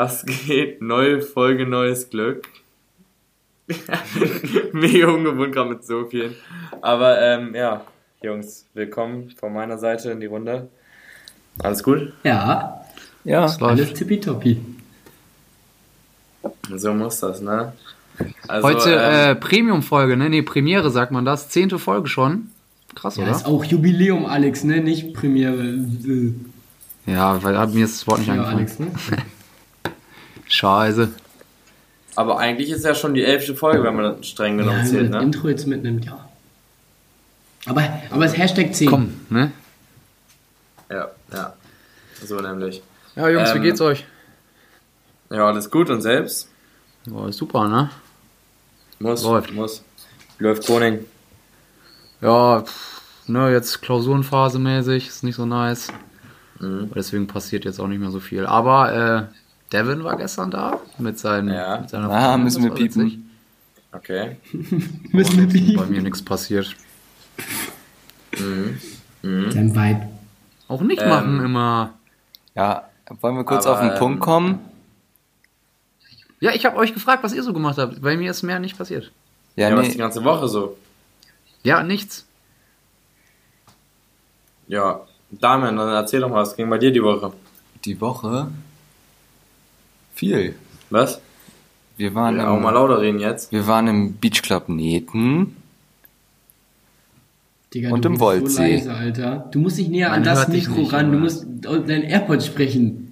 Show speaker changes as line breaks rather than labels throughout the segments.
Was geht? Neue Folge, neues Glück. Mega ungewohnt gerade mit so vielen. Aber ähm, ja, Jungs, willkommen von meiner Seite in die Runde. Alles gut?
Ja,
Ja,
alles tippitoppi.
So muss das, ne? Also,
heute
ähm,
äh, Premium-Folge, ne? Nee, Premiere sagt man das. Zehnte Folge schon. Krass,
Ja,
oder?
ist auch Jubiläum, Alex, ne? Nicht Premiere.
Ja, weil mir ist das Wort nicht
Ja,
eingefallen.
Alex, ne?
Scheiße.
aber eigentlich ist ja schon die elfte Folge, wenn man das streng genommen
Ja, wenn
zählt,
das
ne?
Intro jetzt mitnimmt, ja. Aber, aber es Hashtag 10.
Komm, ne?
Ja, ja. So nämlich.
Ja, Jungs,
Ähm,
wie geht's euch?
Ja, alles gut und selbst?
Boah, super, ne?
Muss,
Läuft.
muss. Läuft Koning.
Ja, pff, ne, jetzt Klausurenphase mäßig, ist nicht so nice.
Mhm.
Deswegen passiert jetzt auch nicht mehr so viel. Aber äh, Devin war gestern da mit, seinen,
Ja.
mit seiner
Ah,
Freundin,
müssen wir
war
piepen.
witzig.
Okay.
Müssen wir
Bei
biegen.
mir nichts passiert.
Dein Vibe.
Auch nicht
Ähm,
machen immer.
ja, wollen wir kurz
Aber,
auf den
ähm,
Punkt kommen?
Ja, ich habe euch gefragt, was ihr so gemacht habt. Bei mir ist mehr nicht passiert.
Ja,
Ja, was die
nee,
ganze Woche so.
Ja, nichts.
Ja, Damian, dann erzähl doch mal, was ging bei dir die Woche?
die Woche viel.
Was?
Wir waren,
Ja, auch
im,
mal lauter reden jetzt.
wir waren im Beach Club Neten.
Digga,
Und
du
im Woldsee.
so leise, Alter. Du musst dich näher
Man
an das Mikro ran. Du musst dein AirPod sprechen.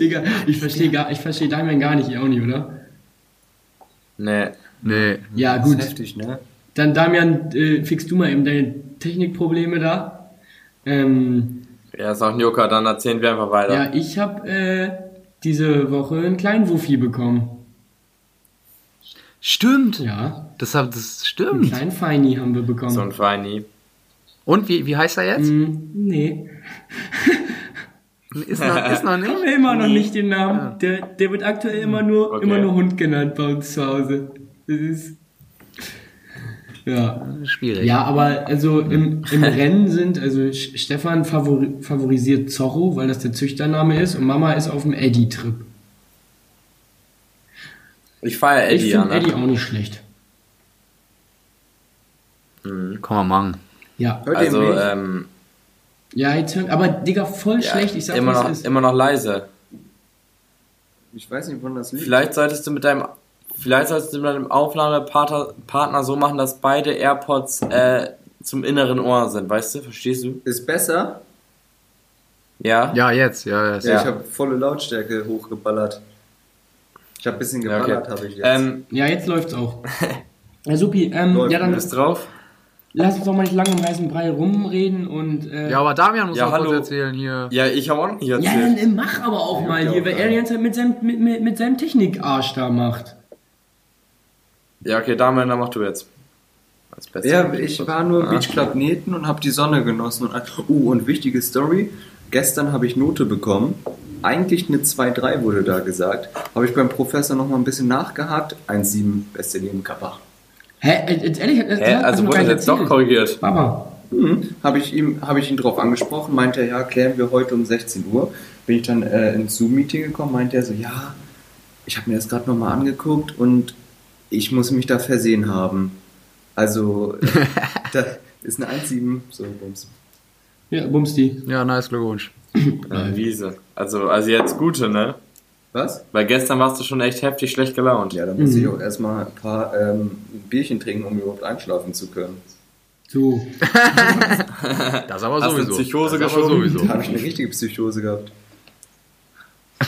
Digga, ich verstehe gar, ich verstehe Damian gar nicht, ihr auch nicht, oder?
Nee.
Nee.
Ja,
Das ist
gut.
heftig, ne?
Dann Damian, äh, fix du mal eben deine Technikprobleme da. Ähm,
Ja, ist auch ein Joker, dann erzählen wir einfach weiter.
ja, ich habe äh, diese Woche einen kleinen Wuffi bekommen.
Stimmt.
Ja,
Das, hab, das
einen
stimmt.
kleinen Feini haben wir bekommen.
So ein Feini.
Und wie, wie heißt er jetzt?
Hm, nee,
Ist, noch, ist noch
haben
nicht?
wir immer noch nicht den Namen. Der, der wird aktuell immer nur,
Okay.
immer nur Hund genannt bei uns zu Hause. Das ist. Ja.
Schwierig.
Ja, aber also im, im Rennen sind, also Stefan favori favorisiert Zorro, weil das der Züchtername ist, und Mama ist auf dem Eddie-Trip.
Ich feiere
Ich
Eddie, ja,
finde Eddie
ne?
auch nicht schlecht.
Kann man machen.
Ja.
Hört
Also, ähm,
Ja, jetzt hört, aber Digga, voll
ja,
schlecht. Ich sag
immer
was
noch,
ist.
immer noch leise.
ich weiß nicht, wann das liegt.
Vielleicht solltest du mit deinem, vielleicht solltest du mit deinem Aufnahmepartner Partner so machen, dass beide AirPods äh, zum inneren Ohr sind, weißt du? Verstehst du?
Ist besser?
Ja?
Ja, jetzt. Ja, jetzt.
Ja.
ich habe volle Lautstärke hochgeballert. Ich habe ein bisschen
Ja, okay.
geballert, habe ich jetzt.
Ähm,
Ja, jetzt läuft's auch. Ja, Supi, ähm,
Läuft,
ja, dann
bist drauf?
lass uns doch mal nicht lange um heißen Brei rumreden und. Äh,
Ja, aber Damian muss
Ja,
noch
hallo.
erzählen hier.
Ja, ich habe auch noch nicht
ja,
erzählt.
dann äh, mach aber auch mal
ja
hier,
auch
weil er die ganze Zeit mit seinem, mit, mit, mit seinem Technikarsch da macht.
Ja, okay, Damian, dann mach du jetzt. Als Beste.
Ja, ich war nur
Ah.
Beach Club Neten und habe die Sonne genossen. Und, uh, und wichtige Story. Gestern habe ich Note bekommen. Eigentlich eine 2-3 wurde da gesagt. Habe ich beim Professor noch mal ein bisschen nachgehakt. 1-7, beste Leben Kappa.
Hä, äh, jetzt ehrlich, das
Hä? Also
noch
wurde das jetzt doch korrigiert.
Baba.
Mhm. Habe ich, ihm, hab ich ihn drauf angesprochen, meinte er, ja, klären wir heute um 16 Uhr. Bin ich dann äh, ins Zoom-Meeting gekommen, meinte er so, ja, ich habe mir das gerade nochmal angeguckt und ich muss mich da versehen haben. Also, äh, da ist eine 1,7, so, bums.
Ja, Bumsti.
Ja, nice, Glückwunsch.
Ja, Wiese. Also, also jetzt gute, ne?
Was?
Weil gestern warst du schon echt heftig schlecht gelaunt.
Ja, da muss
Mhm.
ich auch erstmal ein paar ähm, Bierchen trinken, um überhaupt einschlafen zu können.
So.
Das aber
Hast du
sowieso.
Psychose
das aber
geschoben?
sowieso.
Da habe ich eine richtige Psychose gehabt.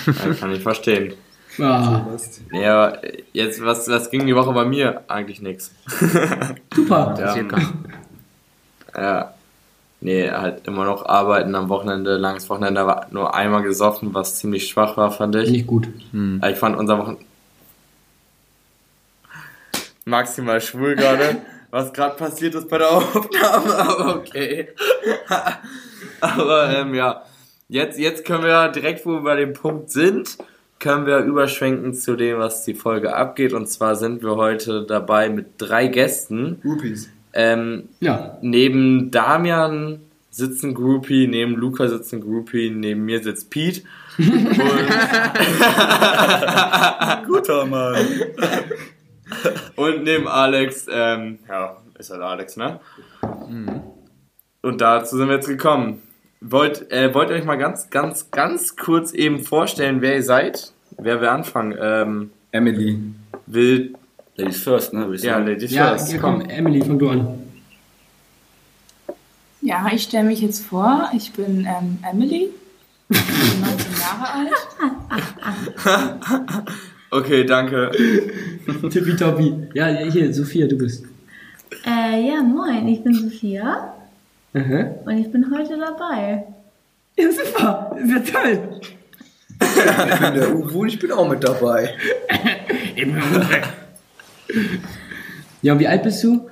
Ja, kann ich verstehen.
Ah,
Ja, jetzt, was, was ging die Woche bei mir? Eigentlich nix.
super.
Ja. Ja. Nee, halt immer noch arbeiten am Wochenende, langes Wochenende, war nur einmal gesoffen, was ziemlich schwach war, fand ich.
Nicht gut.
Hm.
Ich fand unser Wochen maximal schwul gerade, was gerade passiert ist bei der Aufnahme, aber okay. aber ähm, ja, jetzt, jetzt können wir direkt, wo wir bei dem Punkt sind, können wir überschwenken zu dem, was die Folge abgeht. Und zwar sind wir heute dabei mit drei Gästen.
Groupies.
Ähm,
Ja.
neben Damian sitzt ein Groupie, neben Luca sitzt ein Groupie, neben mir sitzt Pete.
Guter Mann.
Und neben Alex, ähm, ja, ist halt Alex, ne? Und dazu sind wir jetzt gekommen. Wollt, äh, wollt ihr euch mal ganz, ganz, ganz kurz eben vorstellen, wer ihr seid? Wer wir anfangen? Ähm,
Emily.
will,
Ladies first, ne?
Ja. Ladies
Ja,
first,
ja, komm, Emily, fang du an.
Ja, ich stelle mich jetzt vor. Ich bin ähm, Emily. Ich bin 19 Jahre alt.
Okay, danke.
Tippitoppi. Ja, hier, Sophia, du bist.
Äh, ja, moin, ich bin Sophia
Aha.
und ich bin heute dabei.
Ja, super. Ist ja toll.
Ich bin der Uwe und ich bin auch mit dabei.
Ja, und wie alt bist du?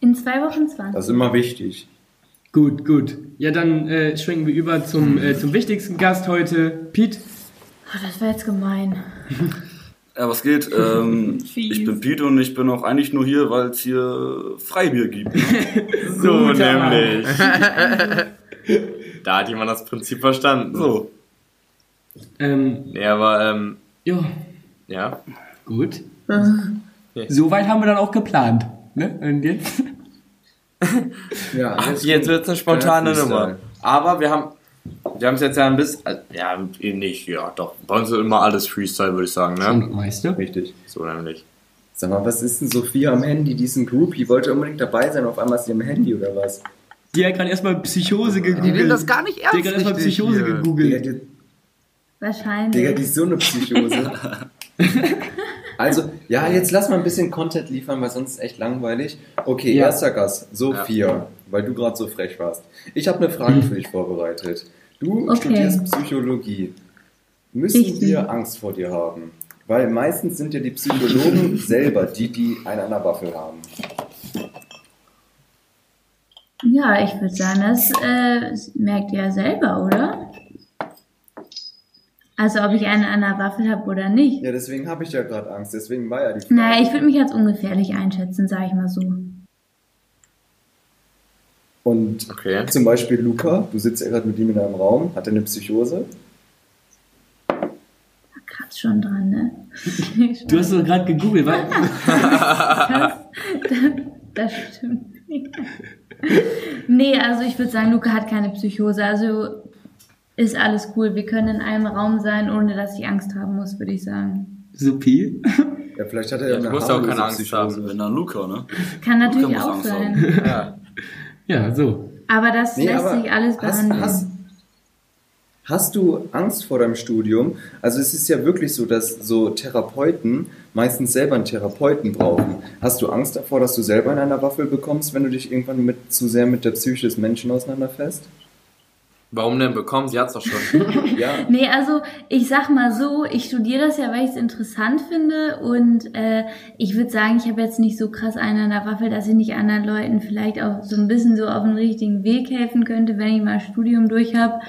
In zwei Wochen 20.
Das ist immer wichtig.
Gut, gut. Ja, dann äh, schwenken wir über zum, äh, zum wichtigsten Gast heute, Pete.
Oh, das war jetzt gemein.
Ja, was geht? Ähm, ich bin Pete und ich bin auch eigentlich nur hier, weil es hier Freibier gibt.
So
Guter Mann.
nämlich. da hat jemand das Prinzip verstanden.
So.
Ähm,
Nee, aber, ähm,
ja,
ja.
gut. Soweit haben wir dann auch geplant. Ne? Und jetzt?
Ja,
Ach, jetzt
gut.
wird's eine spontane Nummer. Aber wir haben, wir haben es jetzt ja ein bisschen, äh, ja, nicht, ja, doch. Bei uns ist immer alles Freestyle, würde ich sagen, ne?
Und Meister?
Richtig.
So nämlich.
Sag mal, was ist denn Sophia am Handy? Die ist ein Groupie. Wollte unbedingt dabei sein, auf einmal ist sie am Handy oder was?
Die hat gerade erstmal Psychose gegoogelt.
Die nehmen das gar nicht
Die
ernst.
hat gerade erstmal Psychose
hier.
Gegoogelt.
die,
Wahrscheinlich.
Digga, die ist so eine Psychose. also, ja, jetzt lass mal ein bisschen Content liefern, weil sonst ist echt langweilig. Okay,
Ja.
erster Gast, Sophia, weil du gerade so frech warst. Ich habe eine Frage für dich vorbereitet. Du
Okay.
studierst Psychologie. Müssen
Richtig.
wir Angst vor dir haben? Weil meistens sind ja die Psychologen selber die, die einen an der Waffel haben.
Ja, ich würde sagen, das äh, merkt ihr ja selber, oder? Also ob ich eine an der Waffel habe oder nicht.
Ja, deswegen habe ich ja gerade Angst. Deswegen war ja die Frage.
Naja, ich würde mich als ungefährlich einschätzen, sage ich mal so.
Und
Okay.
zum Beispiel Luca, du sitzt ja gerade mit ihm in einem Raum, hat er eine Psychose?
Da kratzt schon dran, ne?
Du hast doch gerade gegoogelt, was?
das, das, das stimmt nicht. Nee, also ich würde sagen, Luca hat keine Psychose. Also ist alles cool. Wir können in einem Raum sein, ohne dass ich Angst haben muss, würde ich sagen.
Sophie?
Ja, vielleicht hat er
Ja,
ja
du
eine
musst auch
harmlose
keine Angst haben.
Wenn dann Luca, ne?
Kann natürlich auch sein.
Ja.
Ja, so.
Aber das
Nee,
lässt
aber
sich alles
hast,
behandeln.
hast, hast du Angst vor deinem Studium? Also es ist ja wirklich so, dass so Therapeuten meistens selber einen Therapeuten brauchen. Hast du Angst davor, dass du selber in einer Waffel bekommst, wenn du dich irgendwann mit, zu sehr mit der Psyche des Menschen auseinanderfasst?
Warum denn bekommen? Sie hat's doch schon.
Ja.
Nee, also ich sag mal so, ich studiere das ja, weil ich es interessant finde und äh, ich würde sagen, ich habe jetzt nicht so krass einen an der Waffel, dass ich nicht anderen Leuten vielleicht auch so ein bisschen so auf den richtigen Weg helfen könnte, wenn ich mal Studium durch habe.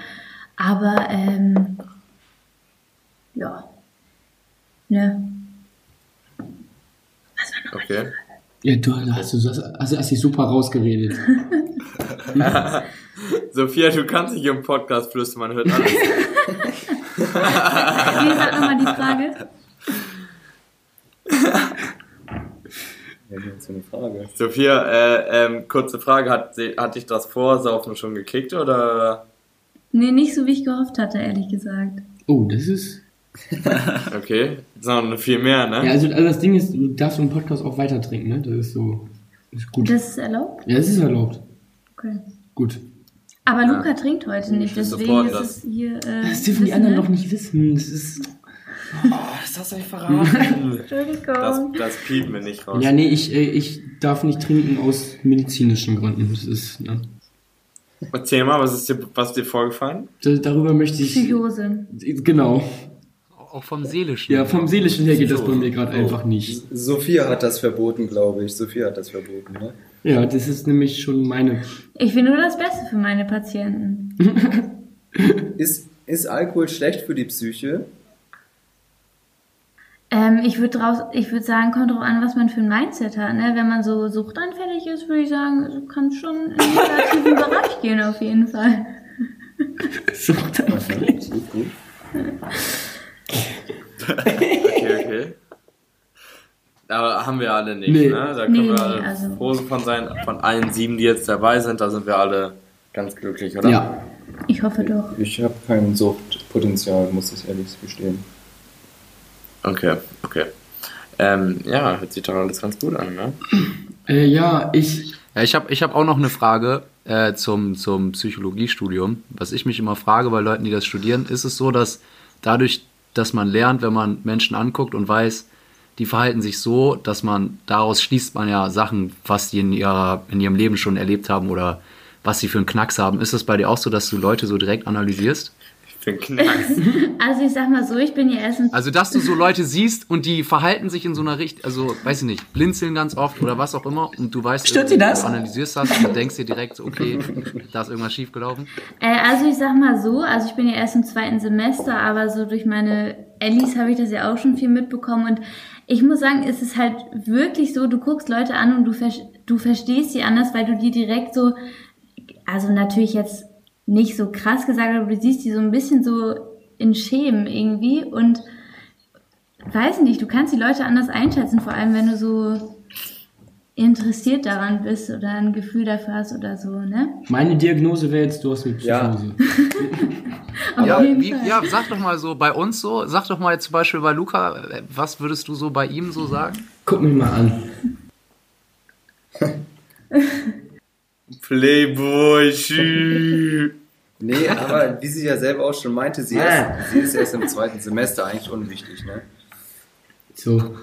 Aber ähm, ja. Ne.
Okay.
Ja, du hast, hast, hast dich super rausgeredet.
Sophia, du kannst nicht im Podcast flüstern, man hört alles.
Wie ist halt nochmal die Frage?
Ja, das Frage.
Sophia, äh, ähm, kurze Frage, hat, hat dich das Vorsaufen schon gekickt oder?
Nee, nicht so wie ich gehofft hatte, ehrlich gesagt.
Oh, das ist.
Okay, sondern viel mehr,
Ja,
ne?
also, also das Ding ist, du darfst im Podcast auch weiter trinken, ne? Das ist so. Ist gut.
Das ist erlaubt?
ja, das ist erlaubt.
Okay.
Gut.
Aber Luca trinkt heute nicht,
Ich
deswegen ist
das.
es hier. Äh,
Das dürfen die anderen
ne?
noch nicht wissen. Das ist.
Oh, das hast du nicht verraten.
Entschuldigung.
Das, das piepen wir nicht raus.
Ja, nee, ich, äh, ich darf nicht trinken aus medizinischen Gründen. Das ist. Ne?
Erzähl mal, was ist dir, was ist dir vorgefallen?
Da, darüber möchte ich.
Psychose.
Genau.
Auch vom Seelischen.
Ja, vom Seelischen her geht das bei mir gerade einfach nicht.
Sophia hat das verboten, glaube ich. Sophia hat das verboten, ne?
Ja, das ist nämlich schon meine.
Ich will nur das Beste für meine Patienten.
Ist, ist Alkohol schlecht für die Psyche?
Ähm, ich würde würde sagen, kommt drauf an, was man für ein Mindset hat. Ne? Wenn man so suchtanfällig ist, würde ich sagen, kann schon in den negativen Bereich gehen auf jeden Fall.
Suchtanfällig.
Gut, gut.
Okay, okay. Aber haben wir alle nicht,
Nee.
ne? Da können
Nee,
wir
nee,
alle
also-
froh von sein. Von allen sieben, die jetzt dabei sind, da sind wir alle ganz glücklich, oder?
Ja.
Ich hoffe doch.
Ich habe kein Suchtpotenzial, muss ich ehrlich gestehen.
Okay, okay. Ähm, ja, hört sich doch alles ganz gut an, ne?
Äh, ja, ich.
Ja, ich habe ich hab auch noch eine Frage äh, zum, zum Psychologiestudium. Was ich mich immer frage bei Leuten, die das studieren, ist es so, dass dadurch, dass man lernt, wenn man Menschen anguckt und weiß, die verhalten sich so, dass man daraus schließt man ja Sachen, was die in, ihrer, in ihrem Leben schon erlebt haben oder was sie für einen Knacks haben. Ist das bei dir auch so, dass du Leute so direkt analysierst?
Für einen Knacks.
Also ich sag mal so, ich bin ja erst ein
Also, dass du so Leute siehst und die verhalten sich in so einer Richtung, also, weiß ich nicht, blinzeln ganz oft oder was auch immer und du weißt,
Stört sie das?
du analysierst das und denkst dir direkt, so, okay, da ist irgendwas schiefgelaufen.
Äh, also ich sag mal so, also ich bin ja erst im zweiten Semester, aber so durch meine Ellis habe ich das ja auch schon viel mitbekommen und ich muss sagen, es ist halt wirklich so, du guckst Leute an und du, ver du verstehst sie anders, weil du die direkt so, also natürlich jetzt nicht so krass gesagt, aber du siehst die so ein bisschen so in Schemen irgendwie und weiß nicht, du kannst die Leute anders einschätzen, vor allem wenn du so interessiert daran bist oder ein Gefühl dafür hast oder so, ne?
Meine Diagnose wäre jetzt, du hast eine
Ja.
Psychose.
Auf
Ja, wie, ja, sag doch mal so bei uns so, sag doch mal jetzt zum Beispiel bei Luca, was würdest du so bei ihm so sagen?
Guck mich mal an.
Playboy, schü.
Nee, aber wie sie ja selber auch schon meinte, sie,
Ah.
ist, sie ist erst im zweiten Semester eigentlich unwichtig, ne?
So.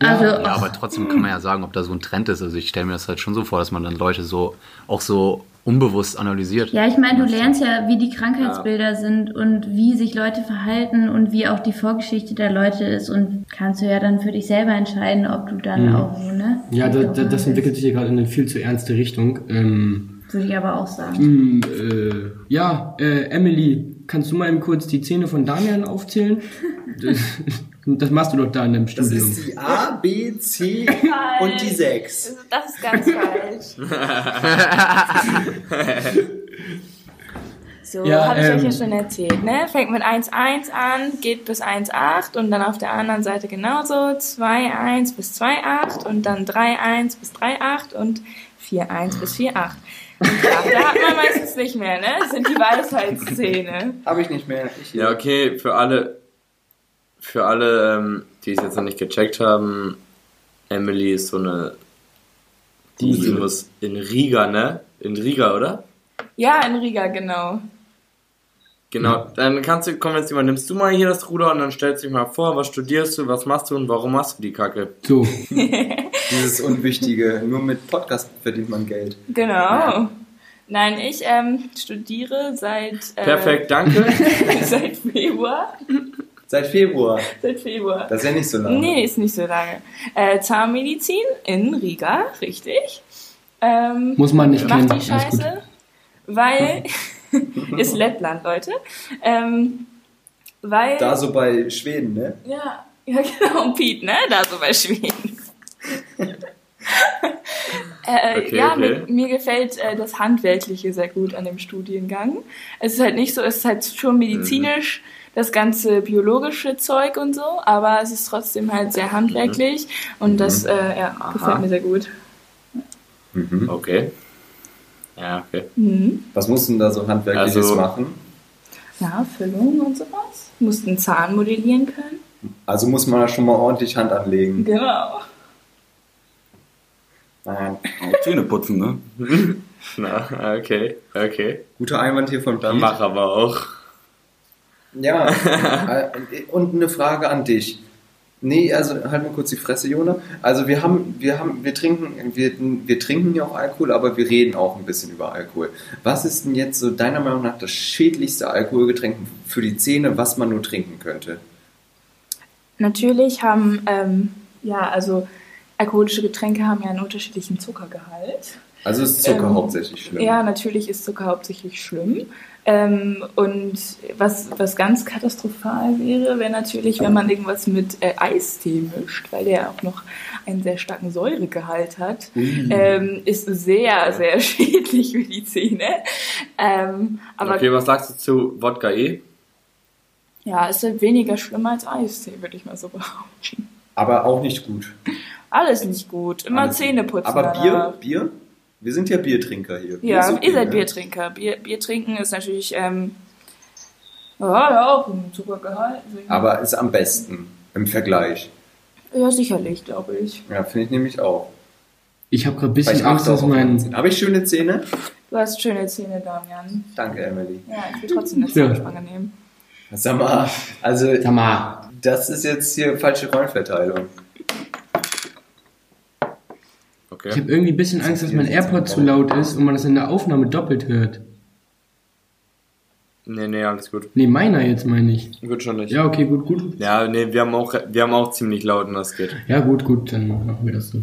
Also,
Ja, aber trotzdem kann man ja sagen, ob da so ein Trend ist. Also ich stelle mir das halt schon so vor, dass man dann Leute so auch so unbewusst analysiert.
Ja, ich meine, du lernst ja, wie die Krankheitsbilder sind und wie sich Leute verhalten und wie auch die Vorgeschichte der Leute ist und kannst du ja dann für dich selber entscheiden, ob du dann
Mhm.
auch so, ne?
Ja, da, da, das entwickelt sich ja gerade in eine viel zu ernste Richtung. Ähm,
Würde ich aber auch sagen.
hm, äh, ja, äh, Emily, kannst du mal eben kurz die Zähne von Damian aufzählen? Das, das machst du doch da in deinem
Das
Studium.
ist die A, B, C und die 6.
Das ist ganz falsch. So,
Ja,
habe ich euch
ähm,
ja schon erzählt, ne? Fängt mit 1,1 an, geht bis 1,8 und dann auf der anderen Seite genauso 2,1 bis 2,8 und dann 3,1 bis 3,8 und 4,1 bis 4,8. Und da hat man meistens nicht mehr, ne? Das sind die Weisheitszähne.
Habe ich nicht mehr. Ich
Ja, okay, für alle, für alle, ähm, die es jetzt noch nicht gecheckt haben, Emily ist so eine, die, die muss in Riga, ne? In Riga, oder?
Ja, in Riga, genau.
Genau, dann kannst du, komm jetzt übernimmst du mal hier das Ruder und dann stellst du dich mal vor, was studierst du, was machst du und warum machst du die Kacke?
So,
Dieses Unwichtige. Nur mit Podcast verdient man Geld.
Genau. Nein, ich ähm, studiere seit, äh,
Perfekt, danke.
seit Februar.
Seit Februar.
Seit Februar.
Das ist ja nicht so lange.
Nee, ist nicht so lange. Äh, Zahnmedizin in Riga, richtig. Ähm,
muss man nicht
mach
kennen.
die
Alles gut.
Scheiße, weil ist Lettland, Leute. Ähm, weil
Da so bei Schweden, ne?
ja, ja genau, und Piet, ne? Da so bei Schweden. äh,
Okay,
ja,
okay.
Mir, mir gefällt äh, das Handwerkliche sehr gut an dem Studiengang. Es ist halt nicht so, es ist halt schon medizinisch, das ganze biologische Zeug und so, aber es ist trotzdem halt sehr handwerklich und das äh, ja, gefällt mir sehr gut.
Mhm.
Okay. Ja, okay.
Mhm.
Was musst du denn da so handwerkliches
Also-
machen?
Ja, Füllung und sowas. Musst einen Zahn modellieren können.
Also muss man da schon mal ordentlich Hand anlegen.
Genau.
Nein.
Zähne putzen, ne?
Na, okay, okay.
Guter Einwand hier von
Dann
Piet.
mach aber auch.
Ja, äh, und eine Frage an dich. Nee, also halt mal kurz die Fresse, Jona. Also wir haben, wir haben, wir trinken, wir, wir trinken ja auch Alkohol, aber wir reden auch ein bisschen über Alkohol. Was ist denn jetzt so deiner Meinung nach das schädlichste Alkoholgetränk für die Zähne, was man nur trinken könnte?
Natürlich haben, ähm, ja, also alkoholische Getränke haben ja einen unterschiedlichen Zuckergehalt.
Also ist Zucker
Ähm,
hauptsächlich schlimm.
Ja, natürlich ist Zucker hauptsächlich schlimm. Ähm, und was, was ganz katastrophal wäre, wäre natürlich, wenn man irgendwas mit äh, Eistee mischt, weil der auch noch einen sehr starken Säuregehalt hat. Ähm, ist sehr, sehr schädlich für die Zähne. Ähm, aber
Okay, was sagst du zu Wodka E?
ja, ist halt weniger schlimm als Eistee, würde ich mal so behaupten.
Aber auch nicht gut.
Alles nicht gut. Immer
Alles-
Zähne putzen.
Aber Bier. Bier? Wir sind ja Biertrinker hier. Bier
Ja, ihr seid? Biertrinker. Bier, Bier trinken ist natürlich, ähm, ja, ja, auch ein Zuckergehalt.
Aber ist am besten im Vergleich.
Ja, sicherlich, glaube ich.
Ja, finde ich nämlich auch.
Ich habe gerade ein bisschen
ich
Angst, dass
auch auf meine
mein.
Zähne. Habe ich schöne Zähne?
Du hast schöne Zähne, Damian.
Danke, Emily.
Ja, ich will trotzdem eine
Ja.
Zahnspange nehmen.
Sag mal, also
Sag mal,
das ist jetzt hier falsche Rollenverteilung.
Okay.
ich habe irgendwie ein bisschen Angst, dass mein AirPod zu laut ist und man das in der Aufnahme doppelt hört.
Nee, nee, alles gut.
Nee, meiner jetzt meine ich.
Gut schon nicht.
Ja, okay, gut, gut.
Ja, nee, wir haben auch, wir haben auch ziemlich laut und das geht.
Ja, gut, gut, dann machen wir das so.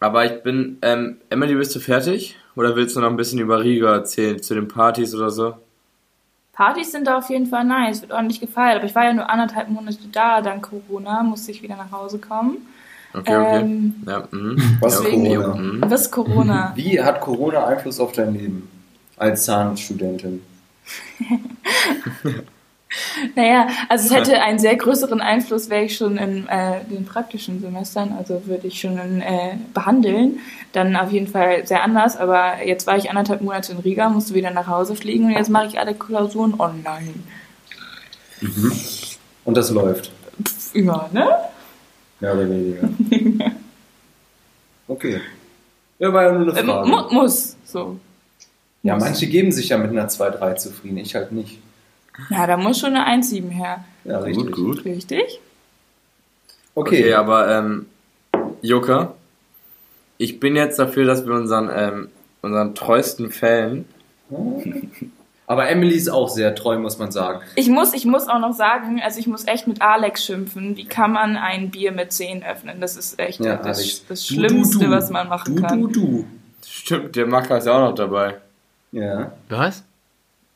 Aber ich bin, ähm, Emily, bist du fertig? Oder willst du noch ein bisschen über Riga erzählen, zu den Partys oder so?
Partys sind da auf jeden Fall nice, wird ordentlich gefeiert. Aber ich war ja nur anderthalb Monate da, dank Corona musste ich wieder nach Hause kommen.
Okay, okay.
Ähm,
ja, mhm.
Was
deswegen-
Corona?
Mhm.
Was Corona?
Wie hat Corona Einfluss auf dein Leben als Zahnstudentin?
Naja, also es hätte einen sehr größeren Einfluss, wäre ich schon in äh, den praktischen Semestern, also würde ich schon in, äh, behandeln, dann auf jeden Fall sehr anders, aber jetzt war ich anderthalb Monate in Riga, musste wieder nach Hause fliegen und jetzt mache ich alle Klausuren online.
Und das läuft,
Pff, ja, ne?
Mehr oder weniger. Okay. Ja, war ja nur eine
Äh,
Frage.
mu muss, so.
Ja, manche geben sich ja mit einer 2-3 zufrieden, ich halt nicht.
Ja, da muss schon eine 1,7 her.
Ja, richtig.
Gut, gut.
Richtig?
Okay,
Okay, aber, ähm, Joker, ich bin jetzt dafür, dass wir unseren, ähm, unseren treuesten Fan,
aber Emily ist auch sehr treu, muss man sagen.
Ich muss, ich muss auch noch sagen, also ich muss echt mit Alex schimpfen. Wie kann man ein Bier mit 10 öffnen? Das ist echt
Ja,
das, das
Du,
Schlimmste,
du, du.
was man machen
Du,
kann.
du, du.
stimmt, der Macker ist ja auch noch dabei.
Ja.
Was?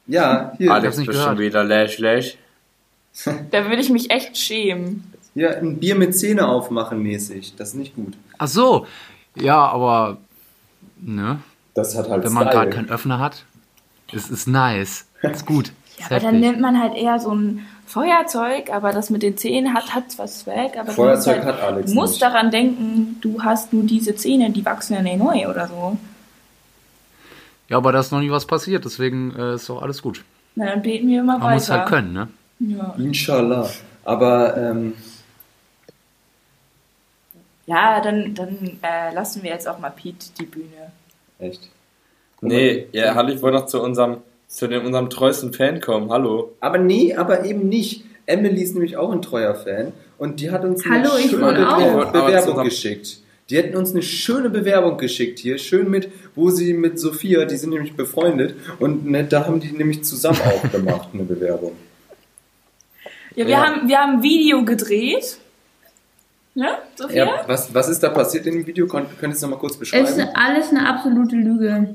Ja, hier.
Alex bist schon wieder lash, lash.
Da würde ich mich echt schämen.
Ja, ein Bier mit Zähne aufmachen mäßig. Das ist nicht gut.
Ach so. Ja, aber ne,
Das hat halt
wenn man gerade keinen Öffner hat, es ist nice. Ist gut.
Ja, aber dann nimmt man halt eher so ein Feuerzeug, aber das mit den Zähnen hat, hat zwar Swag, aber
Feuerzeug
du musst,
hat Alex
du musst
nicht.
daran denken, du hast nur diese Zähne, die wachsen ja nicht neu oder so.
Ja, aber da ist noch nie was passiert, deswegen äh, ist doch alles gut.
Na, dann beten wir immer
Man muss
weiter.
halt können, ne?
Ja.
Inshallah. Aber ähm,
ja, dann, dann äh, lassen wir jetzt auch mal Pete die Bühne.
echt.
Nee, ja, hallo, ich wollte noch zu unserem, zu dem, unserem treuesten Fan kommen. Hallo.
Aber nee, aber eben nicht. Emily ist nämlich auch ein treuer Fan und die hat uns
Hallo,
eine
ich
schöne Bewerbung
zusammen-
geschickt. Die hätten uns eine schöne Bewerbung geschickt hier, schön mit, wo sie mit Sophia, die sind nämlich befreundet und ne, da haben die nämlich zusammen auch gemacht, eine Bewerbung.
Ja, wir,
Ja.
Haben, wir haben ein Video gedreht. Ne, Sophia?
Ja, was, was ist da passiert in dem Video? Kon könntest du noch mal kurz
Es
beschreiben?
ist alles eine absolute Lüge.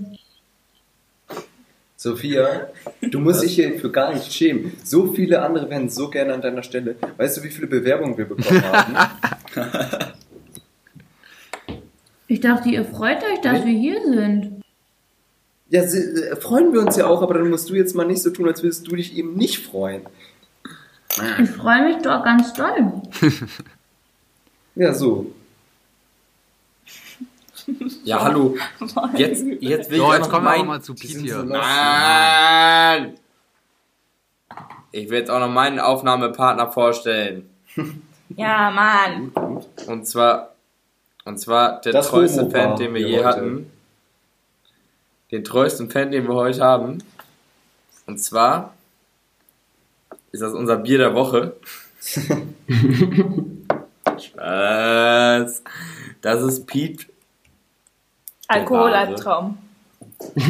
Sophia, du musst dich hier für gar nicht schämen. So viele andere wären so gerne an deiner Stelle. Weißt du, wie viele Bewerbungen wir bekommen haben?
Ich dachte, ihr freut euch, dass wir hier sind.
Ja, äh, freuen wir uns ja auch, aber dann musst du jetzt mal nicht so tun, als würdest du dich eben nicht freuen.
Ich freue mich doch ganz doll.
Ja, so.
Ja, hallo. Jetzt, jetzt will
So,
ich
jetzt
auch
kommen wir
mein...
auch mal zu Pete hier.
Mann! Ich will jetzt auch noch meinen Aufnahmepartner vorstellen.
Ja, Mann.
Und zwar, und zwar der
Das
treueste Fan, den wir
hier
je
heute.
hatten. Den treuesten Fan, den wir heute haben. Und zwar ist das unser Bier der Woche. Spaß. Das ist Pete.
Alkoholalbtraum.
So.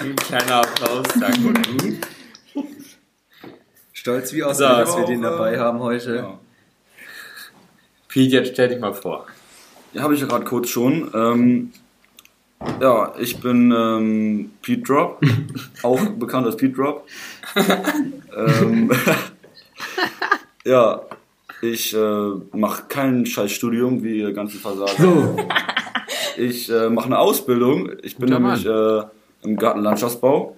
Ein kleiner Applaus, danke.
Stolz wie aus,
So.
dass wir den dabei haben heute.
Ja.
Pete, jetzt stell dich mal vor.
Ja, habe ich ja gerade kurz schon. Ähm, ja, ich bin ähm, Pete Drop, auch bekannt als Pete Drop. ähm, ja, ich äh, mache kein scheiß Studium, wie ihr ganzen Versager.
So,
Ich äh, mache eine Ausbildung. Ich bin
Guter
nämlich äh, im Gartenlandschaftsbau.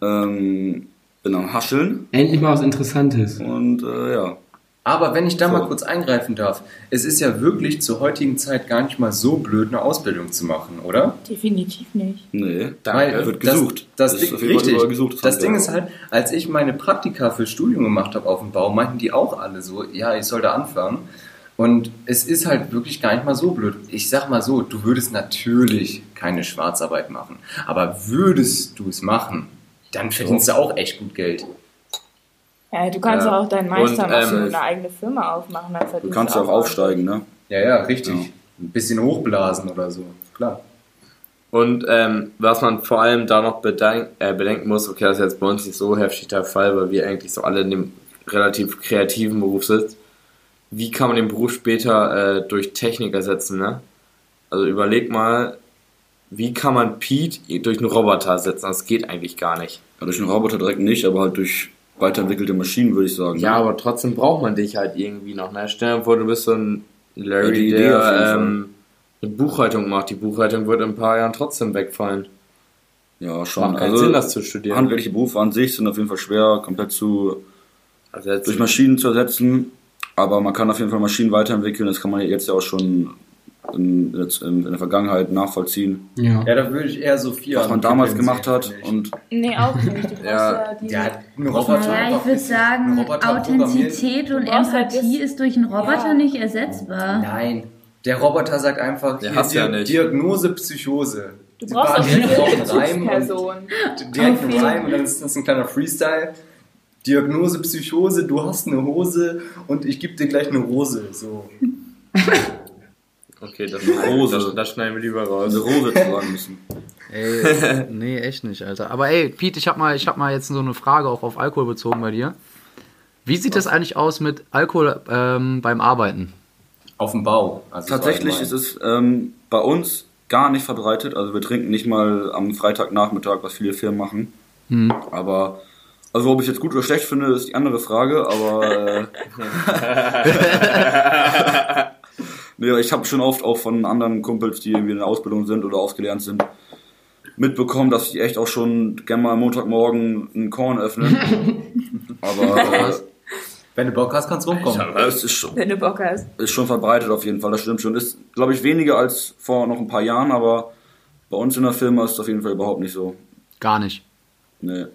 Ähm, bin am Hascheln
endlich mal was Interessantes.
und äh, ja.
Aber wenn ich da
So.
mal kurz eingreifen darf, es ist ja wirklich zur heutigen Zeit gar nicht mal so blöd, eine Ausbildung zu machen, oder?
Definitiv nicht.
Nee,
Weil
wird gesucht.
Das, das
Ist
Ding, richtig.
gesucht,
das. Ding ist halt, als ich meine Praktika für Studium gemacht habe auf dem Bau, meinten die auch alle so, ja, ich soll da anfangen. Und es ist halt wirklich gar nicht mal so blöd. Ich sag mal so, du würdest natürlich keine Schwarzarbeit machen. Aber würdest du es machen, dann verdienst du auch echt gut Geld.
Ja, du kannst
Ja.
auch deinen Meister
Und,
machen
ähm,
und eine eigene Firma aufmachen. Dann
Du kannst ja auch aufsteigen, ne?
Ja, ja, richtig.
Ja.
Ein bisschen hochblasen oder so. Klar.
Und ähm, was man vor allem da noch bedenk äh, bedenken muss, okay, das ist jetzt bei uns nicht so heftig der Fall, weil wir eigentlich so alle in dem relativ kreativen Beruf sind. Wie kann man den Beruf später äh, durch Technik ersetzen, ne? Also überleg mal, wie kann man Pete durch einen Roboter ersetzen? Das geht eigentlich gar nicht.
Ja, durch einen Roboter direkt nicht, aber halt durch weiterentwickelte Maschinen, würde ich sagen.
Ja,
ne?
aber trotzdem braucht man dich halt irgendwie noch. Ne? Stell dir vor, du bist so ein
Ja,
Larry,
jeden
der ähm, eine Buchhaltung macht. Die Buchhaltung wird in ein paar Jahren trotzdem wegfallen.
ja schon.
Macht keinen
Also,
Sinn, das zu studieren.
handwerkliche Berufe an sich sind auf jeden Fall schwer, komplett zu
Also jetzt,
durch Maschinen zu ersetzen. Aber man kann auf jeden Fall Maschinen weiterentwickeln. Das kann man jetzt ja auch schon in, in, in der Vergangenheit nachvollziehen,
Ja.
Ja, da würde ich eher Sophia.
was man damals gemacht hat. Und
Nee, auch nicht. Du brauchst
Ja.
ja, diese...
Ja, ein Roboter.
Naja, ich würde sagen. Authentizität und
Du brauchst halt
Empathie ist durch einen Roboter
Ja.
nicht ersetzbar.
Nein. Der Roboter sagt einfach,
Der
hier,
hasst ja nicht.
Diagnose, Psychose.
Du brauchst
auf einen Reim und
Bezugsperson.
direkt einen Reim und dann ist das ein kleiner Freestyle. Diagnose, Psychose, du hast eine Hose und ich gebe dir gleich eine Rose. So.
Okay, das,
Rose.
das, das schneiden wir lieber raus.
eine Rose tragen müssen.
Ey, nee, echt nicht, Alter. Aber ey, Pete, ich hab mal, ich hab mal jetzt so eine Frage auch auf Alkohol bezogen bei dir. Wie sieht das eigentlich aus mit Alkohol ähm, beim Arbeiten?
Auf dem Bau. Also
Tatsächlich
so
ist es ähm, bei uns gar nicht verbreitet. Also wir trinken nicht mal am Freitagnachmittag, was viele Firmen machen.
Hm.
Aber also ob ich jetzt gut oder schlecht finde, ist die andere Frage. Aber äh, nee, ich habe schon oft auch von anderen Kumpels, die irgendwie in der Ausbildung sind oder ausgelernt sind, mitbekommen, dass die echt auch schon gerne mal Montagmorgen einen Korn öffnen. Aber äh,
Wenn du Bock hast, kannst du rumkommen.
ja, es ist schon,
Wenn du Bock hast.
ist schon verbreitet auf jeden Fall, das stimmt schon. Ist, glaube ich, weniger als vor noch ein paar Jahren, aber bei uns in der Firma ist es auf jeden Fall überhaupt nicht so.
Gar nicht.
Nee.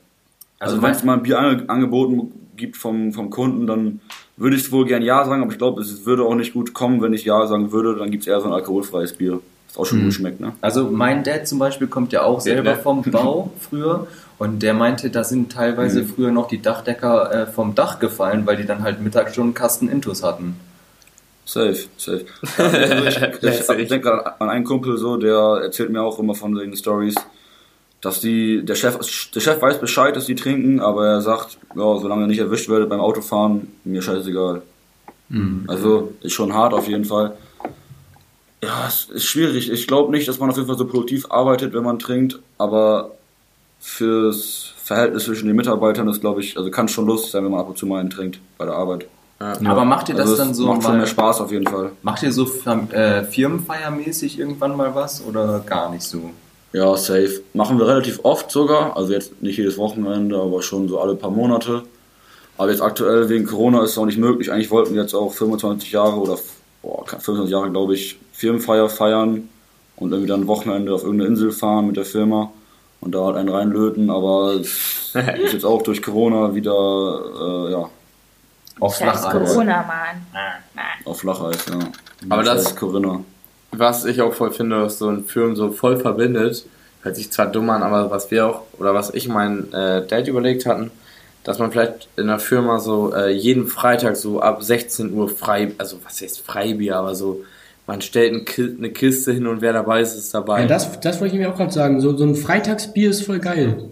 Also
Also wenn es mal ein Bier ange angeboten gibt vom, vom Kunden, dann würde ich wohl gern Ja sagen, aber ich glaube, es würde auch nicht gut kommen, wenn ich Ja sagen würde, dann gibt es eher so ein alkoholfreies Bier. Das auch schon gut schmeckt, ne?
Also mein Dad zum Beispiel kommt ja auch selber
ne?
vom Bau früher und der meinte, da sind teilweise früher noch die Dachdecker äh, vom Dach gefallen, weil die dann halt mittags schon einen Kasten Intus hatten.
Safe, safe. Also ich ich, ich denke gerade an einen Kumpel so, der erzählt mir auch immer von den Stories, dass die, der Chef, der Chef weiß Bescheid, dass die trinken, aber er sagt, ja, solange er nicht erwischt werde beim Autofahren, mir scheißegal. Also ist schon hart auf jeden Fall. Ja, es ist schwierig. Ich glaube nicht, dass man auf jeden Fall so produktiv arbeitet, wenn man trinkt, aber fürs Verhältnis zwischen den Mitarbeitern ist, glaube ich, also kann schon lustig sein, wenn man ab und zu mal einen trinkt bei der Arbeit.
Aber macht ihr das
also es
dann so
macht schon
mal,
mehr Spaß auf jeden Fall.
macht ihr so äh, Firmenfeiermäßig irgendwann mal was oder gar nicht so?
Ja, safe. Machen wir relativ oft sogar. Also jetzt nicht jedes Wochenende, aber schon so alle paar Monate. Aber jetzt aktuell wegen Corona ist es auch nicht möglich. Eigentlich wollten wir jetzt auch 25 Jahre oder boah, 25 Jahre, glaube ich, Firmenfeier feiern und irgendwie dann ein Wochenende auf irgendeine Insel fahren mit der Firma und da halt einen reinlöten. Aber es ist jetzt auch durch Corona wieder äh, ja,
Auf Flacheis.
Corona, Mann.
auf Flacheis. Ja.
Aber das-
ist Corinna.
Was ich auch voll finde, was so ein Film so voll verbindet, hört sich zwar dumm an, aber was wir auch, oder was ich meinen äh, Dad überlegt hatten, dass man vielleicht in der Firma so äh, jeden Freitag so ab 16 Uhr frei, also was heißt Freibier, aber so, man stellt ein eine Kiste hin und wer dabei ist, ist dabei.
Ja, das, das wollte ich mir auch gerade sagen. So, so ein Freitagsbier ist voll geil.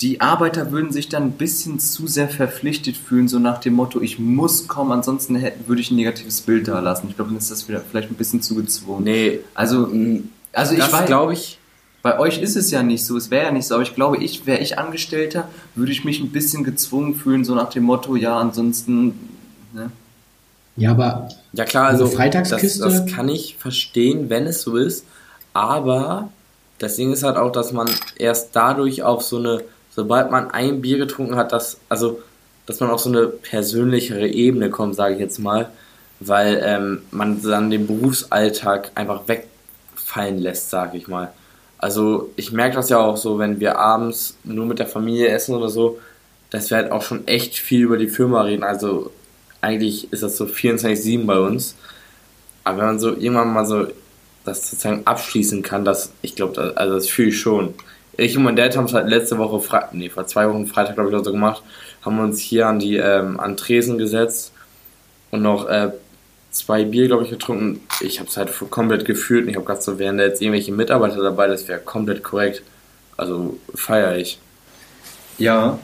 Die Arbeiter würden sich dann ein bisschen zu sehr verpflichtet fühlen, so nach dem Motto, ich muss kommen, ansonsten hätte, würde ich ein negatives Bild da lassen. Ich glaube, dann ist das wieder vielleicht ein bisschen zu gezwungen.
Nee,
Also, also ich
das
weiß,
glaube ich.
bei euch ist es ja nicht so, es wäre ja nicht so, aber ich glaube, ich, wäre ich Angestellter, würde ich mich ein bisschen gezwungen fühlen, so nach dem Motto, ja, ansonsten, ne?
Ja, aber
Ja klar,
Also
also
Freitagskiste?
Das, das kann ich verstehen, wenn es so ist. Aber das Ding ist halt auch, dass man erst dadurch auf so eine, sobald man ein Bier getrunken hat, dass, also, dass man auf so eine persönlichere Ebene kommt, sage ich jetzt mal, weil ähm, man dann den Berufsalltag einfach wegfallen lässt, sage ich mal. Also ich merke das ja auch so, wenn wir abends nur mit der Familie essen oder so, dass wir halt auch schon echt viel über die Firma reden. Also eigentlich ist das so 24-7 bei uns. Aber wenn man so irgendwann mal so das sozusagen abschließen kann, das, ich glaube, also das fühle ich schon. Ich und mein Dad haben es halt letzte Woche, Fre nee, vor zwei Wochen Freitag, glaube ich, oder so gemacht, haben wir uns hier an die, ähm, an Tresen gesetzt und noch äh, zwei Bier, glaube ich, getrunken. Ich habe es halt komplett gefühlt und ich habe gedacht, so wären da jetzt irgendwelche Mitarbeiter dabei, das wäre komplett korrekt. Also feiere ich.
Ja,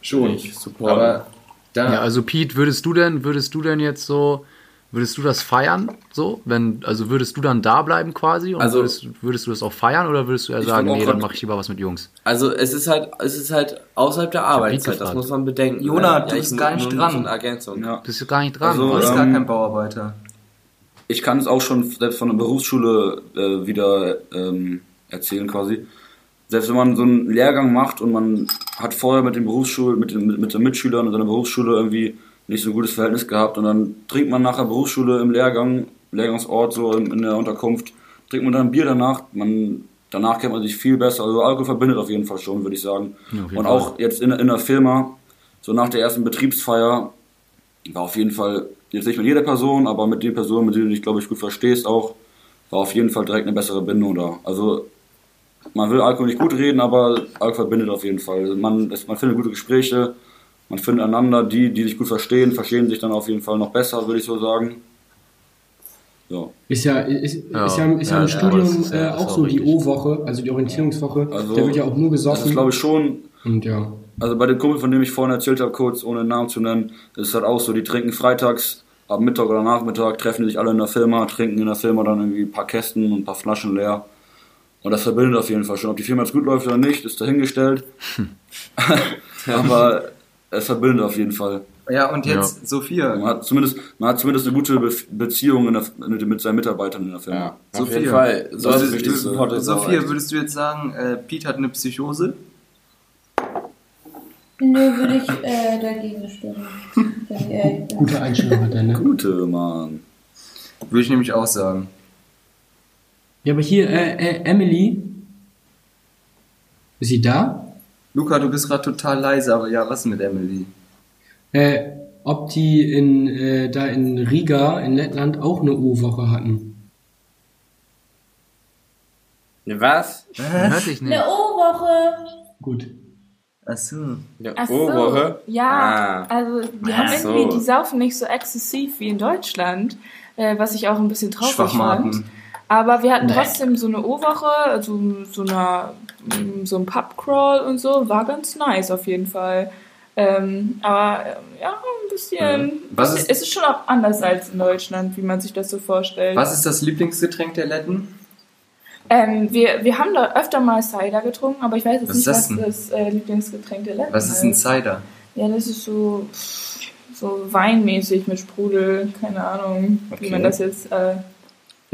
schon.
Ich supporte.
Aber da,
Ja, also Pete, würdest du denn, würdest du denn jetzt so, würdest du das feiern, so? Wenn, also würdest du dann da bleiben quasi? Und
Also-
würdest, würdest du das auch feiern oder würdest du eher sagen, nee, dann mache ich lieber was mit Jungs?
Also es ist halt, es ist halt außerhalb der Arbeitszeit, das
gefragt.
muss man bedenken.
Jona,
ne?
du
ich
bist gar nicht dran.
Ergänzung.
Ja.
Bist du gar nicht dran?
Also,
du bist
ähm,
gar kein Bauarbeiter.
ich kann es auch schon selbst von der Berufsschule äh, wieder ähm, erzählen quasi. Selbst wenn man so einen Lehrgang macht und man hat vorher mit den Berufsschul mit den, mit, mit den Mitschülern in seiner Berufsschule irgendwie nicht so ein gutes Verhältnis gehabt und dann trinkt man nach der Berufsschule im Lehrgang, Lehrgangsort so in, in der Unterkunft, trinkt man dann ein Bier danach, man danach kennt man sich viel besser. Also Alkohol verbindet auf jeden Fall schon, würde ich sagen.
Ja,
und auch jetzt in, in der Firma, so nach der ersten Betriebsfeier, war auf jeden Fall, jetzt nicht mit jeder Person, aber mit den Personen, mit denen du dich, glaube ich, gut verstehst auch, war auf jeden Fall direkt eine bessere Bindung da. Also, man will Alkohol nicht gut reden, aber Alkohol verbindet auf jeden Fall. Also Man, man findet gute Gespräche, man findet einander, die, die sich gut verstehen, verstehen sich dann auf jeden Fall noch besser, würde ich so sagen. Ja.
Ist ja, ist,
Ja,
ist ja, ist ja,
ja,
im
ja,
Studium
das
äh,
das
auch so
auch
die
richtig.
O-Woche, also die Orientierungswoche.
Also,
da wird ja auch nur
Das
gesoffen.
ist, glaube ich, schon
und ja.
Also bei dem Kumpel, von dem ich vorhin erzählt habe, kurz ohne Namen zu nennen, das ist halt auch so, die trinken freitags, ab Mittag oder Nachmittag, treffen die sich alle in der Firma, trinken in der Firma dann irgendwie ein paar Kästen und ein paar Flaschen leer. Und das verbindet auf jeden Fall schon. Ob die Firma jetzt gut läuft oder nicht, ist dahingestellt. Aber es verbindet auf jeden Fall.
Ja, und jetzt Sophia.
Man hat zumindest, man hat zumindest eine gute Be Beziehung in der, mit, mit seinen Mitarbeitern in der Firma.
Ja,
So
auf jeden. Fall. So
Das
ist
ist
es
wichtig.
Support ist auch
Sophia, würdest du jetzt sagen, äh, Pete hat eine Psychose?
Nö, würde ich äh, dagegen stimmen.
Gute Einstellung hat er, ne?
Gute, Mann.
Würde ich nämlich auch sagen.
Ja, aber hier, äh, äh, Emily. Ist sie da?
Luca, du bist gerade total leise, aber ja, was mit Emily?
Äh, ob die in, äh, da in Riga, in Lettland, auch eine O-Woche hatten.
Was?
Hört dich nicht.
Eine O-Woche.
Gut.
Achso.
Ja,
Ach so,
Oberwoche?
ja,
Ah.
also die haben
so.
irgendwie, die saufen nicht so exzessiv wie in Deutschland, äh, was ich auch ein bisschen traurig fand. Aber wir hatten
Nee.
trotzdem so eine O-Woche, also so, eine, so ein Pub-Crawl und so, war ganz nice auf jeden Fall. Ähm, aber ähm, ja, ein bisschen.
Mhm. Was ist-
es ist schon auch anders als in Deutschland, wie man sich das so vorstellt.
Was ist das Lieblingsgetränk der Letten?
Ähm, wir, wir haben da öfter mal Cider getrunken, aber ich weiß jetzt
Was
nicht,
ist das
was das äh, Lieblingsgetränk der Letten
Was ist ein Cider?
Ja, das ist so, so weinmäßig mit Sprudel, keine Ahnung,
Okay.
wie man das jetzt. Äh,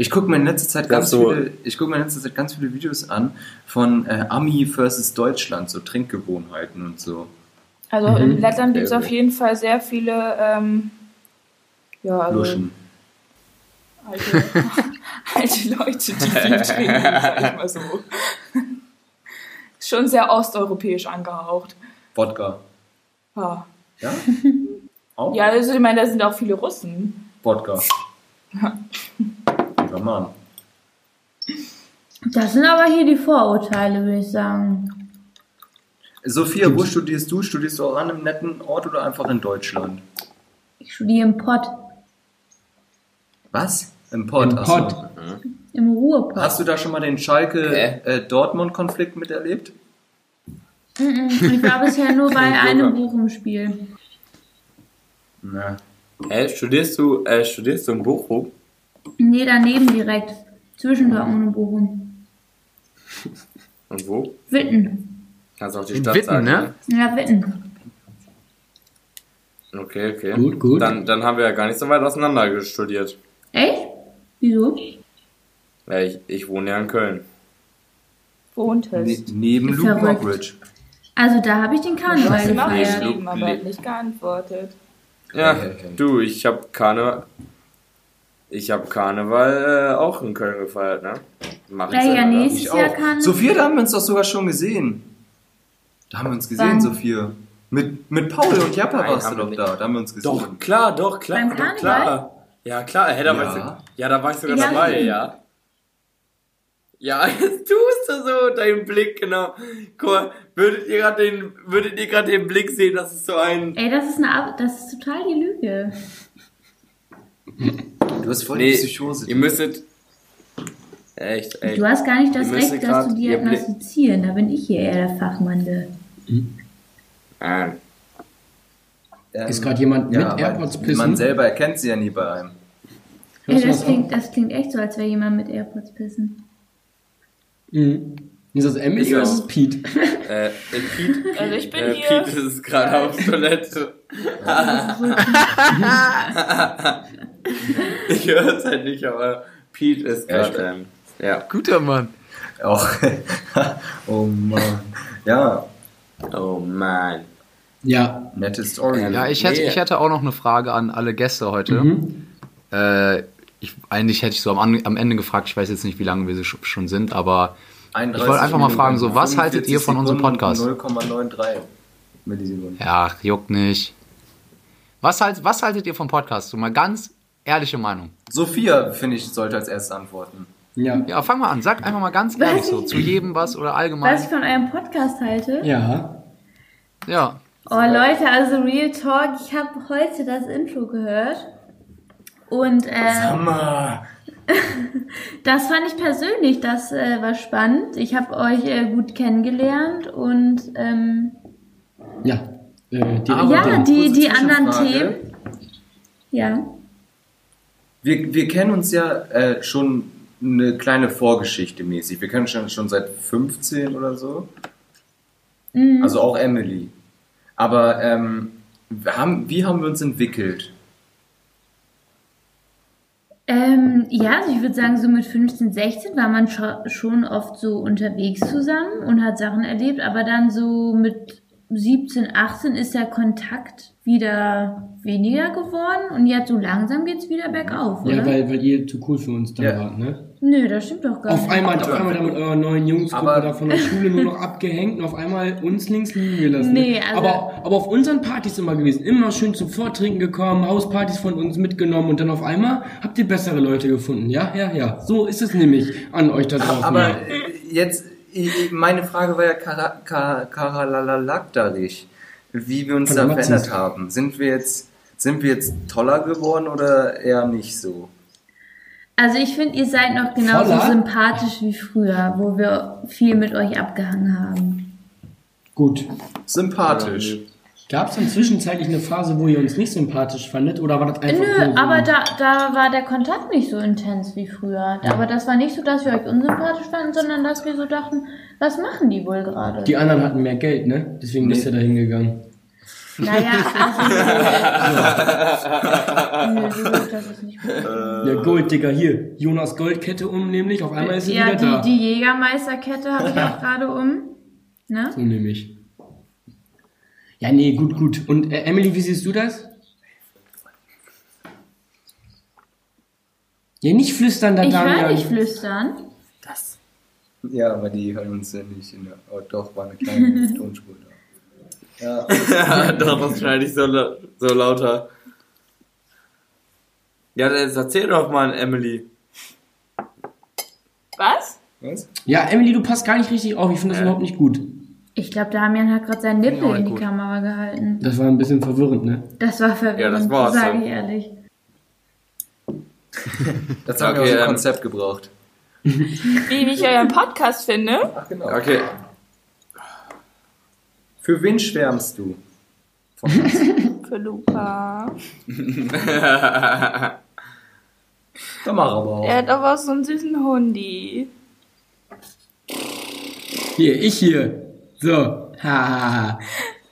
Ich gucke mir in letzter Zeit ganz
so-
viele, ich gucke mir in letzter Zeit ganz viele Videos an von äh, Ami versus Deutschland, so Trinkgewohnheiten und so.
also
Mhm.
in Lettland gibt es auf jeden Fall sehr viele, ähm, ja, also
Luschen.
alte, alte Leute, die viel trinken, sag ich mal so. Ist Schon sehr osteuropäisch angehaucht.
Wodka.
Ja,
Ja? Auch?
ja also ich meine, da sind auch viele Russen.
Wodka. Ja, Mann.
Das sind aber hier die Vorurteile, würde ich sagen.
Sophia, wo studierst du? Studierst du auch an einem netten Ort oder einfach in Deutschland?
Ich studiere im Pott,
Was? Im Pott.
Im. Pott.
im Ruhrpott.
Hast du da schon mal den Schalke
Hä?
äh, Dortmund-Konflikt miterlebt?
Mhm, Ich war bisher nur bei einem Bochum-Spiel.
Na,
Hä, studierst du, äh, studierst du in Bochum?
Nee, daneben direkt. Zwischen Dortmund und Bochum.
Und wo?
Witten.
Kannst auch die Stadt
Witten,
sagen,
ne?
Ja, Witten.
Okay, okay.
Gut, gut.
Dann, dann haben wir ja gar nicht so weit auseinander studiert.
Echt? Wieso?
Ja, ich, ich wohne ja in Köln.
Wohntest.
ne, neben Luke
Verrückt.
Mockridge.
Also da habe ich den
Du
Karneval
hast immer
gefeiert.
geschrieben, aber nicht geantwortet.
Ja,
Okay, okay.
du, ich hab Karneval. Ich hab Karneval äh, auch in Köln gefeiert, ne? Mach
Ja, ja,
ne?
nächstes
Ich
Jahr kann.
Sophia, da haben wir uns doch sogar schon gesehen. Da haben wir uns gesehen,
Wann?
Sophia. Mit, mit Paul und Jappa warst du doch
nicht.
da. Da haben wir uns gesehen.
Doch, klar, doch, klar.
Beim
doch,
Karneval?
klar. Ja, klar, hey, da
Ja.
Warst du, ja, da war ich sogar
Ja,
dabei, ja. Ja, jetzt tust du so, dein Blick, genau. Guck mal, würdet ihr gerade den, würdet ihr gerade den Blick sehen, das ist so ein,
Ey, das ist eine das ist total die Lüge.
Du hast voll
nee,
die Psychose.
ihr müsstet, echt, ey.
Du hast gar nicht das Recht, das zu diagnostizieren. Da bin ich hier eher der Fachmann. Der.
Ah,
Ähm,
Ist gerade jemand
ja,
mit AirPods pissen?
Man selber erkennt sie ja nie bei einem.
Ey, das klingt, das klingt echt so, als wäre jemand mit AirPods pissen.
Mhm. Ist das Emily
Ich
oder ist es Pete?
äh, äh, Pete,
Also ich bin
äh,
hier.
Pete ist gerade auf Toilette. ich höre es halt nicht, aber Pete ist
Ja,
gerade, ähm, ja.
Guter Mann.
Auch. oh Mann. Ja,
Oh man.
Ja.
nette Story.
Ähm,
Ja, ich hätte,
Nee.
ich hätte auch noch eine Frage an alle Gäste heute.
Mhm.
Äh, ich, eigentlich hätte ich so am, am Ende gefragt, ich weiß jetzt nicht, wie lange wir sch- schon sind, aber
31
Ich wollte einfach mal fragen, so, was haltet ihr von unserem
45
Podcast?
Sekunden, 0,93 Millisekunden.
ja, juckt nicht. Was, halt, was haltet ihr vom Podcast? So mal ganz ehrliche Meinung.
Sophia, finde ich, sollte als erstes antworten.
Ja.
Ja, fang mal an. Sag einfach mal ganz ehrlich so, zu jedem was oder
Was
allgemein.
ich von eurem Podcast halte?
Ja.
Ja.
Oh Leute, also Real Talk, ich habe heute das Intro gehört. Und äh,
Hammer!
Das fand ich persönlich, das äh, war spannend. Ich habe euch äh, gut kennengelernt und ähm,
Ja. Äh, die
Aber
ja, die, die anderen. Themen. Ja.
Wir, wir kennen uns ja äh, schon eine kleine Vorgeschichte mäßig. Wir kennen uns schon, schon seit 15 oder so.
Mhm.
Also auch Emily. Aber ähm, haben, wie haben wir uns entwickelt?
Ähm, ja, also ich würde sagen, so mit 15, 16 war man scho- schon oft so unterwegs zusammen und hat Sachen erlebt, aber dann so mit 17, 18 ist der Kontakt wieder weniger geworden und jetzt so langsam geht's wieder bergauf, oder?
ja, weil, weil ihr zu cool für uns da
Ja.
wart, ne?
Nö, das stimmt doch gar
Auf
nicht.
einmal, auf einmal da mit eurer neuen Jungsgruppe da von der Schule nur noch abgehängt und auf einmal uns links liegen gelassen. ne?
Nee, also-
aber, aber auf unseren Partys immer gewesen. Immer schön zum Vortrinken gekommen, Hauspartys von uns mitgenommen und dann auf einmal habt ihr bessere Leute gefunden. Ja, ja, ja. So ist es nämlich an euch da draußen.
Aber jetzt, meine Frage war ja kara- ka- karalalaktarig, wie wir uns da verändert haben. Sind wir jetzt, sind wir jetzt toller geworden oder eher nicht so?
Also ich finde, ihr seid noch genauso
Voller?
sympathisch wie früher, wo wir viel mit euch abgehangen haben.
Gut.
Sympathisch.
Gab es dann zwischenzeitlich eine Phase, wo ihr uns nicht sympathisch fandet oder war das einfach
Nö,
nur so?
aber da, da war der Kontakt nicht so intens wie früher. Aber das war nicht so, dass wir euch unsympathisch fanden, sondern dass wir so dachten, was machen die wohl gerade?
Die anderen hatten mehr Geld, ne? Deswegen bist
Nee.
du da hingegangen.
Naja, also. Nö, gut, das ist nicht gut.
Ja, Gold, Digga, hier. Jonas Goldkette um, nämlich. Auf einmal ist sie
Ja,
wieder da.
die, die Jägermeisterkette habe ich auch gerade um. Ne?
So nämlich. Ja, nee, gut, gut. Und äh, Emily, wie siehst du das? Ja, nicht flüstern, da
Ich höre nicht flüstern.
Ja, aber die hören uns ja nicht in der. Oh, doch, war eine kleine Tonspur da. Ja.
Ja, doch, das schneide ich so, so lauter. Ja, jetzt erzähl doch mal, Emily.
Was?
Was?
Ja, Emily, du passt gar nicht richtig auf. Ich finde das
Äh.
überhaupt nicht gut.
Ich glaube, Damian hat gerade seinen Nippel
Ja,
in die
gut.
Kamera gehalten.
Das war ein bisschen verwirrend, ne?
Das war verwirrend,
Ja, das war's
sage ich ehrlich.
Das haben
Okay,
wir dem
ähm,
Konzept gebraucht.
Wie, ich euren Podcast finde?
Ach, genau.
Okay.
Für wen schwärmst du?
Für Luca.
Da mach aber auch.
Er hat aber auch so einen süßen Hundi.
Hier, ich hier. So. Ha, ha, ha.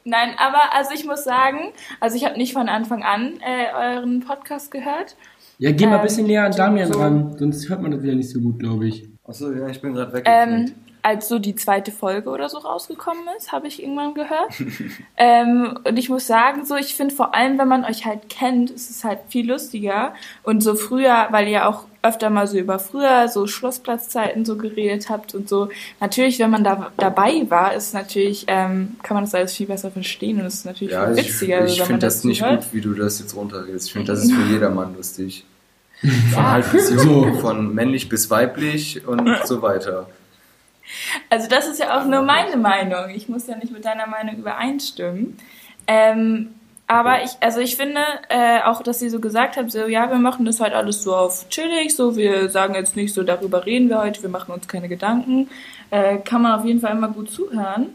Nein, aber also ich muss sagen, also ich habe nicht von Anfang an äh, euren Podcast gehört.
Ja, geh mal ein
Ähm,
bisschen näher an Damian
so-
ran, sonst hört man das wieder nicht so gut, glaube ich.
Achso, ja, ich bin gerade weg.
Ähm, als so die zweite Folge oder so rausgekommen ist, habe ich irgendwann gehört. ähm, und ich muss sagen, so ich finde vor allem, wenn man euch halt kennt, ist es halt viel lustiger. Und so früher, weil ihr auch öfter mal so über früher so Schlossplatzzeiten so geredet habt und so. Natürlich, wenn man da dabei war, ist natürlich ähm, kann man das alles viel besser verstehen und es ist natürlich
ja,
viel
ich,
witziger,
ich
man
finde das nicht
zuhört.
gut, wie du das jetzt runterredest. Ich finde, das ist für jedermann lustig. Von alt bis jung,
So.
von männlich bis weiblich und so weiter.
Also das ist ja auch nur meine Meinung. Ich muss ja nicht mit deiner Meinung übereinstimmen. Ähm, aber ich, also ich finde äh, auch, dass sie so gesagt haben, so ja, wir machen das halt alles so auf chillig, so wir sagen jetzt nicht so, darüber reden wir heute, wir machen uns keine Gedanken. Äh, kann man auf jeden Fall immer gut zuhören.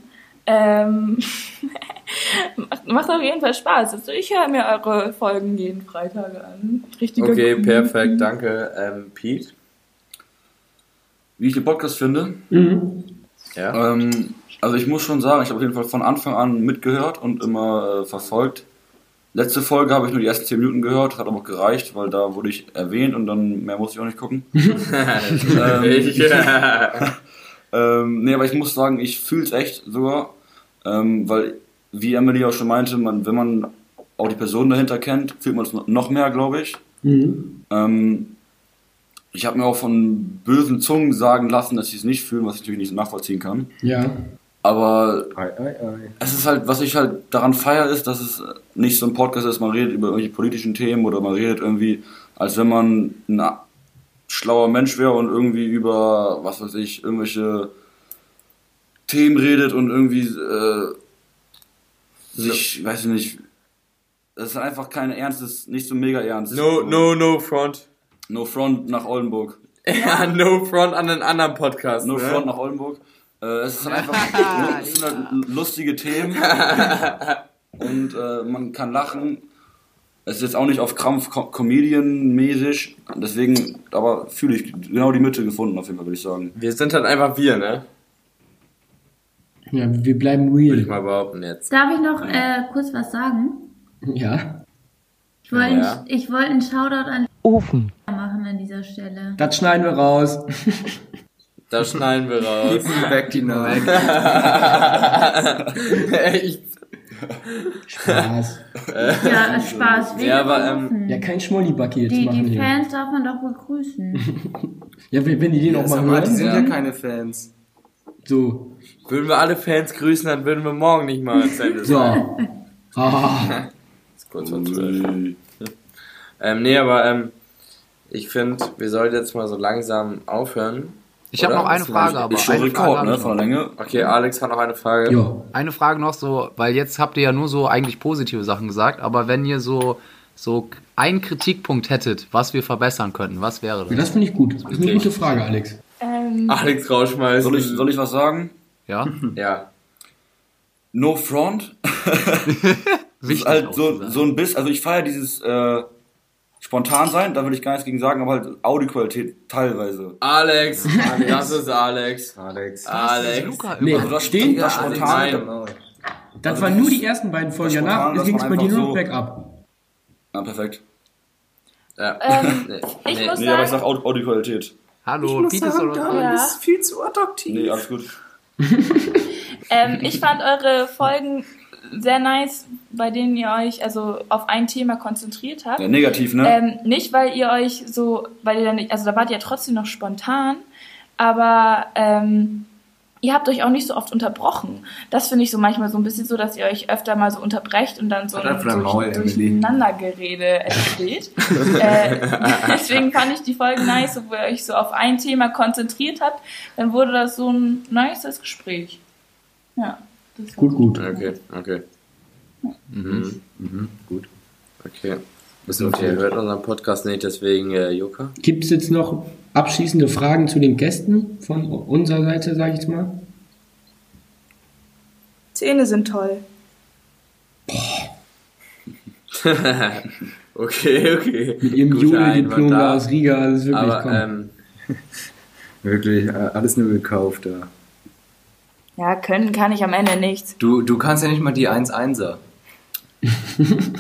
Ähm, macht, macht auf jeden Fall Spaß. Also ich höre mir eure Folgen jeden Freitag an. Richtiger
Okay,
Kuchen.
perfekt, danke. Ähm, Pete?
Wie ich den Podcast finde,
Mhm.
Ja.
Ähm, also ich muss schon sagen, ich habe auf jeden Fall von Anfang an mitgehört und immer äh, verfolgt. Letzte Folge habe ich nur die ersten 10 Minuten gehört, hat aber auch gereicht, weil da wurde ich erwähnt und dann mehr muss ich auch nicht gucken. ähm,
Ich,
ähm, nee, aber ich muss sagen, ich fühle es echt sogar, ähm, weil, wie Emily auch schon meinte, man, wenn man auch die Person dahinter kennt, fühlt man es noch mehr, glaube ich.
Mhm.
Ähm, ich habe mir auch von bösen Zungen sagen lassen, dass sie es nicht fühlen, was ich natürlich nicht so nachvollziehen kann.
Ja.
Aber
Ei, ei, ei.
es ist halt, was ich halt daran feiere, ist, dass es nicht so ein Podcast ist, man redet über irgendwelche politischen Themen oder man redet irgendwie, als wenn man ein schlauer Mensch wäre und irgendwie über, was weiß ich, irgendwelche Themen redet und irgendwie äh, sich, weiß ich nicht, das ist einfach kein ernstes, nicht so mega ernst.
no, no, no front.
No Front nach Oldenburg.
Ja, no front an den anderen Podcast.
No
ne?
Front nach Oldenburg. Äh, es ist halt einfach es sind halt lustige Themen und äh, man kann lachen. Es ist jetzt auch nicht auf Krampf Co- Comedian-mäßig, deswegen, aber fühle ich genau die Mitte gefunden, auf jeden Fall, würde ich sagen.
Wir sind halt einfach wir, ne?
Ja, wir bleiben
Würde ich
real.
mal behaupten jetzt.
Darf ich noch äh, kurz was sagen?
Ja.
Ich wollte
Ja.
ich wollte einen Shoutout an Ofen machen an dieser Stelle.
Das schneiden wir raus.
Da schneiden wir raus.
Weg die Namen.
Echt?
Spaß.
Ja, Spaß.
Ja, aber, ähm.
Ja, kein Schmollibacke jetzt
die,
machen
die
hier.
Fans darf man doch begrüßen.
Ja, wenn die den auch mal
Sag mal, die
hören,
sind ja
dann
keine Fans.
so.
Würden wir alle Fans grüßen, dann würden wir morgen nicht mal ins Ende
So. Ah.
Ist kurz vor zwölf. Ähm, nee, aber ähm, ich finde, wir sollten jetzt mal so langsam aufhören.
Ich habe noch eine Frage, aber
Ist schon
eine Frage
Rekord,
hab
ne, von der Länge.
Okay, Alex hat noch eine Frage.
Jo.
Eine Frage noch so, weil jetzt habt ihr ja nur so eigentlich positive Sachen gesagt, aber wenn ihr so so einen Kritikpunkt hättet, was wir verbessern könnten, was wäre
Ja,
das?
das finde ich gut. Das ist eine gute Frage, Alex.
Ähm,
Alex rausschmeißen.
Soll ich, soll ich was sagen?
Ja?
Ja.
No Front. Das
Wichtig
ist halt so, so ein bisschen, also ich feiere dieses äh, spontan sein, da würde ich gar nichts gegen sagen, aber halt Audioqualität teilweise.
Alex, das ist Alex.
Alex.
Alex.
Nee.
Also das,
den,
das
Alex,
spontan.
nein.
das
Also
waren nur die ersten beiden Folgen.
das
Danach ging es bei dir nur noch
so-
bergab.
Ja, perfekt.
Ja.
Ähm,
Nee,
ich
nee.
muss
Nee, aber ich
sagen,
sag Aud- Audioqualität.
Hallo, Pete ist oder
ja.
ist viel zu attraktiv.
Nee, alles gut.
Ähm, ich fand eure Folgen sehr nice, bei denen ihr euch also auf ein Thema konzentriert habt.
Ja, negativ, ne?
Ähm, nicht, weil ihr euch so, weil ihr dann nicht, also da wart ihr ja trotzdem noch spontan, aber ähm, ihr habt euch auch nicht so oft unterbrochen. Das finde ich so manchmal so ein bisschen so, dass ihr euch öfter mal so unterbrecht und dann so ein durch. Durcheinandergerede entsteht. äh, deswegen fand ich die Folge nice, wo ihr euch so auf ein Thema konzentriert habt. Dann wurde das so ein nices Gespräch. Ja. Das
Gut, gut.
Okay, okay. Mhm.
Gut.
Okay. Okay, ihr hört unseren Podcast nicht, deswegen äh, Joka.
Gibt es jetzt noch abschließende Fragen zu den Gästen von unserer Seite, sage ich jetzt mal?
Zähne sind toll.
okay, okay.
Mit ihrem Jule-Diplom da aus Riga, das ist wirklich
Aber,
komm.
ähm,
Wirklich, äh, alles nur gekauft da.
Ja, können kann ich am Ende nichts.
Du, du kannst ja nicht mal die 1-1er.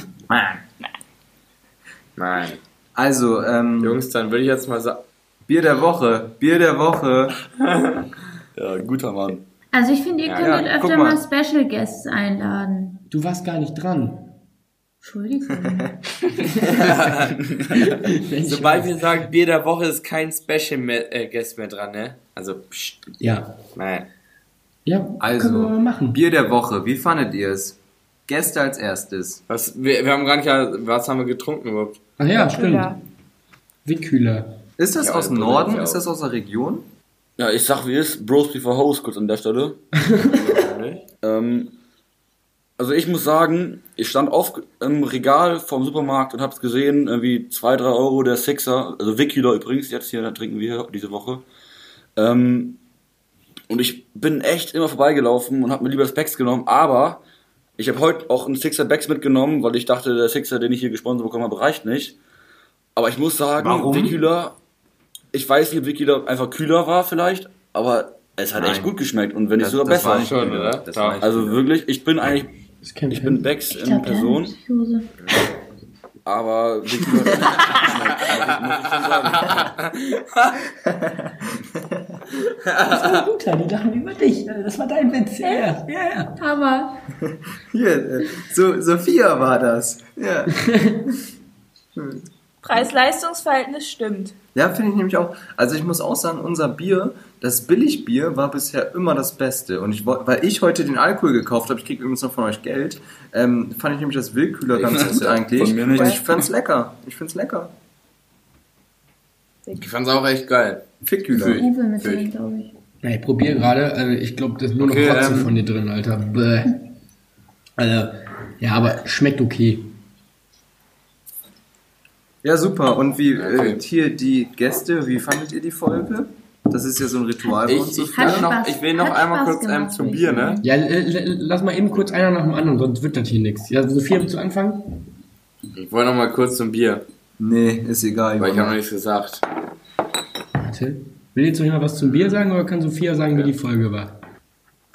nein.
Also, ähm,
Jungs, dann würde ich jetzt mal sagen,
Bier der Woche, Bier der Woche.
Ja, guter Mann.
Also ich finde, ihr
Ja,
könntet
ja,
öfter
mal.
mal Special Guests einladen.
Du warst gar nicht dran.
Entschuldigung.
sobald wir sagen Bier der Woche, ist kein Special mehr, äh, Guest mehr dran, ne? Also, pst,
Ja.
nein.
Ja, können wir
Also,
mal machen.
Bier der Woche, wie fandet ihr es? Gäste als erstes.
Was, wir, wir haben gar nicht, was haben wir getrunken überhaupt?
Ach ja, stimmt.
Ja.
Wickkühler.
Ist das
Ja,
aus dem Norden? Ist das aus der Region?
Ja, ich sag wie ist, Bros before Host kurz an der Stelle. ähm, also ich muss sagen, ich stand auf im Regal vom Supermarkt und hab's gesehen, irgendwie 2, 3 Euro der Sixer, also Wickhüler übrigens, jetzt hier, da trinken wir diese Woche. Ähm, und ich bin echt immer vorbeigelaufen und hab mir lieber das Becks genommen, aber ich habe heute auch einen Sixer Becks mitgenommen, weil ich dachte, der Sixer, den ich hier gesponsert bekommen habe, reicht nicht. Aber ich muss sagen,
Warum?
Wickhüler, ich weiß nicht, ob Wickhüler einfach kühler war vielleicht, aber es hat
Nein.
echt gut geschmeckt und wenn nicht
Das-
sogar
das war
besser.
nicht
Schon, oder?
Das war nicht
Also
Kühler.
wirklich, ich bin eigentlich, ich bin Becks
Ich
in
glaube, der hat
Person, aber Wickhüler hat echt gut geschmeckt, muss ich schon sagen.
Das war guter, die lachen über dich. Das war dein Witz. Ja, ja, ja.
Aber
Hier, so, Sophia war das. Ja,
Preis-Leistungs-Verhältnis stimmt.
ja finde ich nämlich auch. Also ich muss auch sagen, unser Bier, das Billigbier, war bisher immer das Beste. Und ich, weil ich heute den Alkohol gekauft habe, ich kriege übrigens noch von euch Geld, ähm, fand ich nämlich das Willkühler ganz gut eigentlich.
Von mir nicht.
Und ich fand's lecker. Ich find's lecker.
Ich fand's auch echt geil.
Fickkühler.
Drin, glaube ich.
Ja, ich probiere gerade, also ich glaube, das ist nur noch
Okay,
Kotze
ähm,
von dir drin, Alter. Bäh. Also, ja, aber schmeckt okay.
Ja, super. Und wie äh, hier die Gäste, wie fandet ihr die Folge? Das ist ja so ein Ritual bei
Ich,
uns.
ich,
Sophia.
will noch,
Spaß-
ich will noch
hat
einmal
Spaß
kurz ähm,
gemacht,
zum
ich
Bier, ne?
Ja, l- l- lass mal eben kurz einer nach dem anderen, sonst wird das hier nichts. Ja, Sophia, willst du anfangen?
Ich wollte noch mal kurz zum Bier,
Nee, ist egal.
weil ich habe noch nichts gesagt.
Warte. Will jetzt noch jemand was zum Bier sagen oder kann Sophia sagen, wie die Folge war?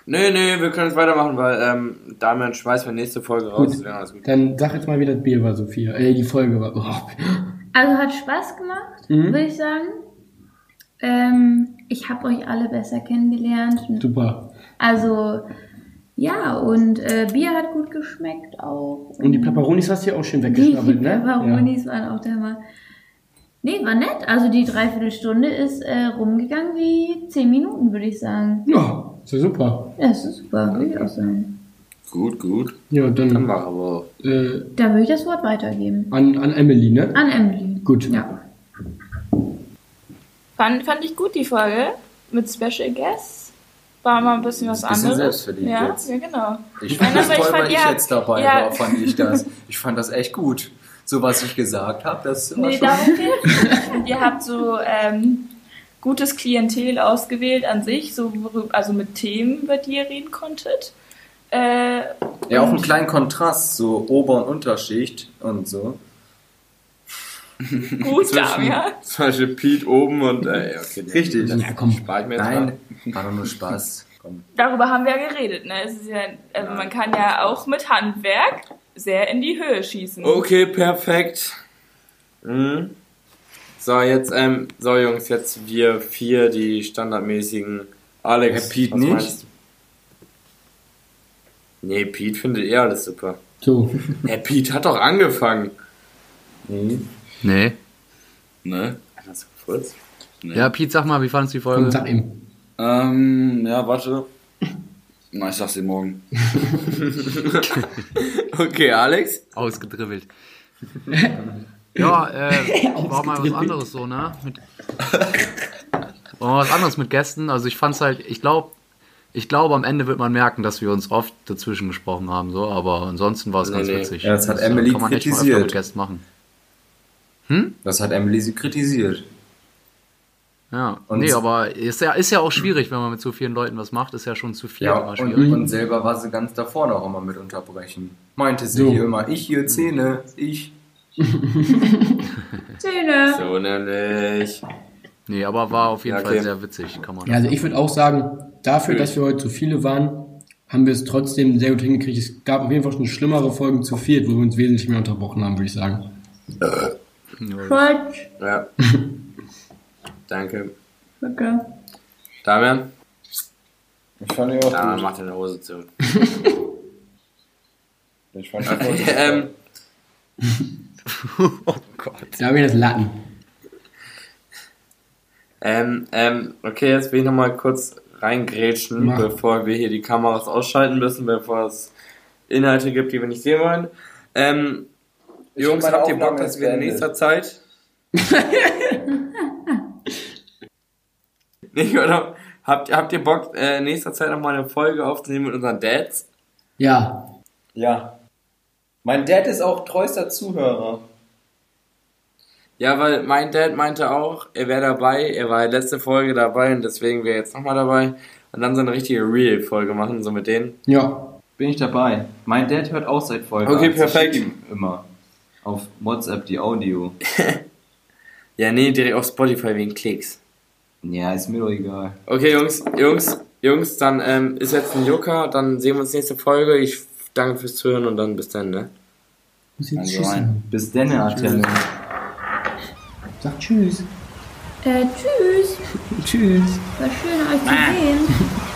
Nee, nee, wir können jetzt weitermachen, weil ähm, Damian schmeißt mir nächste Folge raus.
Gut.
deswegen alles gut.
Dann sag jetzt mal, wie das Bier war, Sophia. Äh, die Folge war. Oh.
Also hat Spaß gemacht,
Mhm.
würde ich sagen. Ähm, ich habe euch alle besser kennengelernt.
Super.
Also, ja, und äh, Bier hat gut geschmeckt auch.
Und die Peperonis hast du ja auch schön
Die,
weggeschnabbelt,
die
ne?
Peperonis waren auch der Hammer. Nee, war nett. Also die Dreiviertelstunde ist äh, rumgegangen wie zehn Minuten, würde ich sagen.
Ja. ja, ist ja super.
Ja, das ist super, würde ich auch sagen.
Gut, gut.
Ja,
Dann
dann
mach aber.
äh,
Da würde ich das Wort weitergeben.
an, an Emily, ne?
An Emily.
Gut.
Ja.
Fand, fand ich gut, die Folge. Mit Special Guests. War mal ein bisschen was
Bisschen
anderes.
selbstverliebt
ja,
jetzt.
ja, genau.
Ich fand das
ich
toll,
fand,
weil ich
ja,
jetzt dabei
ja.
war, fand ich das. Ich fand das echt gut. So was ich gesagt habe, das war
Nee,
schon...
ihr habt so ähm, gutes Klientel ausgewählt an sich, so also mit Themen, über die ihr reden konntet. Äh,
Ja, auch einen kleinen Kontrast, so Ober- und Unterschicht und so.
Gut, Damian.
Zum Beispiel Pete oben und äh, ja, okay,
Richtig.
Das
Ja, komm.
spare ich mir jetzt
Nein,
mal.
war doch nur Spaß. Komm.
Darüber haben wir ja geredet, ne? Es ist ja, also man kann ja auch mit Handwerk sehr in die Höhe schießen.
Okay, perfekt. Mhm. So, jetzt, ähm, so Jungs, jetzt wir vier, die standardmäßigen. Alex,
Herr Pete
was
nicht?
meinst? Nee, Pete findet eh alles super.
So.
Herr Pete hat doch angefangen.
Nee.
Nee.
Ne?
Hast du kurz?
Ja, Pete, sag mal, wie fandest du die Folge?
Komm, sag ihm.
Ähm, ja, warte. Na, ich sag's dir morgen.
Okay, Alex?
Ausgedribbelt. ja, äh, war mal was anderes so, ne? Mit, war mal was anderes mit Gästen. Also ich fand's halt, ich glaube, ich glaube, am Ende wird man merken, dass wir uns oft dazwischen gesprochen haben, so, aber ansonsten war es
Nee,
ganz
nee.
witzig.
Ja, das hat
äh,
Emily
kann man echt mal öfter
kritisiert.
mit Gästen machen.
Das hat Emily sie kritisiert.
Ja,
Und-
nee, aber ist ja, ist ja auch schwierig, wenn man mit so vielen Leuten was macht, ist ja schon zu viel
Ja,
immer
und,
schwierig.
und selber war sie ganz davor noch immer mit unterbrechen. Meinte sie
So.
hier immer, ich hier Zähne, ich.
Zähne.
So nämlich.
Nee, aber war auf jeden
Ja,
Fall
okay.
sehr witzig, kann man
Ja, also ich würde auch sagen, dafür, dass wir heute zu viele waren, haben wir es trotzdem sehr gut hingekriegt. Es gab auf jeden Fall schon schlimmere Folgen zu viert, wo wir uns wesentlich mehr unterbrochen haben, würde ich sagen.
Quatsch.
Ja. Danke.
Danke.
Damian?
Ich fand die auch
Damian macht deine Hose zu.
Ich fand
ähm,
Da habe ich das Latten.
ähm, ähm, okay, jetzt will ich nochmal kurz reingrätschen,
Mach.
bevor wir hier die Kameras ausschalten müssen, bevor es Inhalte gibt, die wir nicht sehen wollen. Ähm, Jungs, habt ihr Bock, dass wir in nächster Zeit... nicht, oder? Habt, habt ihr Bock, äh, in nächster Zeit nochmal eine Folge aufzunehmen mit unseren Dads?
Ja.
Ja. Mein Dad ist auch treuster Zuhörer.
Ja, weil mein Dad meinte auch, er wäre dabei, er war letzte Folge dabei und deswegen wäre er jetzt nochmal dabei und dann so eine richtige Real-Folge machen, so mit denen.
Ja.
Bin ich dabei. Mein Dad hört auch seit Folge.
Okay,
1.
perfekt.
Ich schick ihm Immer. Auf WhatsApp die Audio.
Ja, nee, direkt auf Spotify wegen Klicks.
Ja, ist mir doch egal.
Okay, Jungs, Jungs, Jungs, dann ähm, ist jetzt ein Joker, dann sehen wir uns nächste Folge. Ich danke fürs Zuhören und dann bis dann, ne?
Muss jetzt
Also
Tschüss
ein.
sagen.
Bis dann, Attelle.
Sag Tschüss.
Äh, tschüss.
Tschüss.
War schön, euch zu sehen.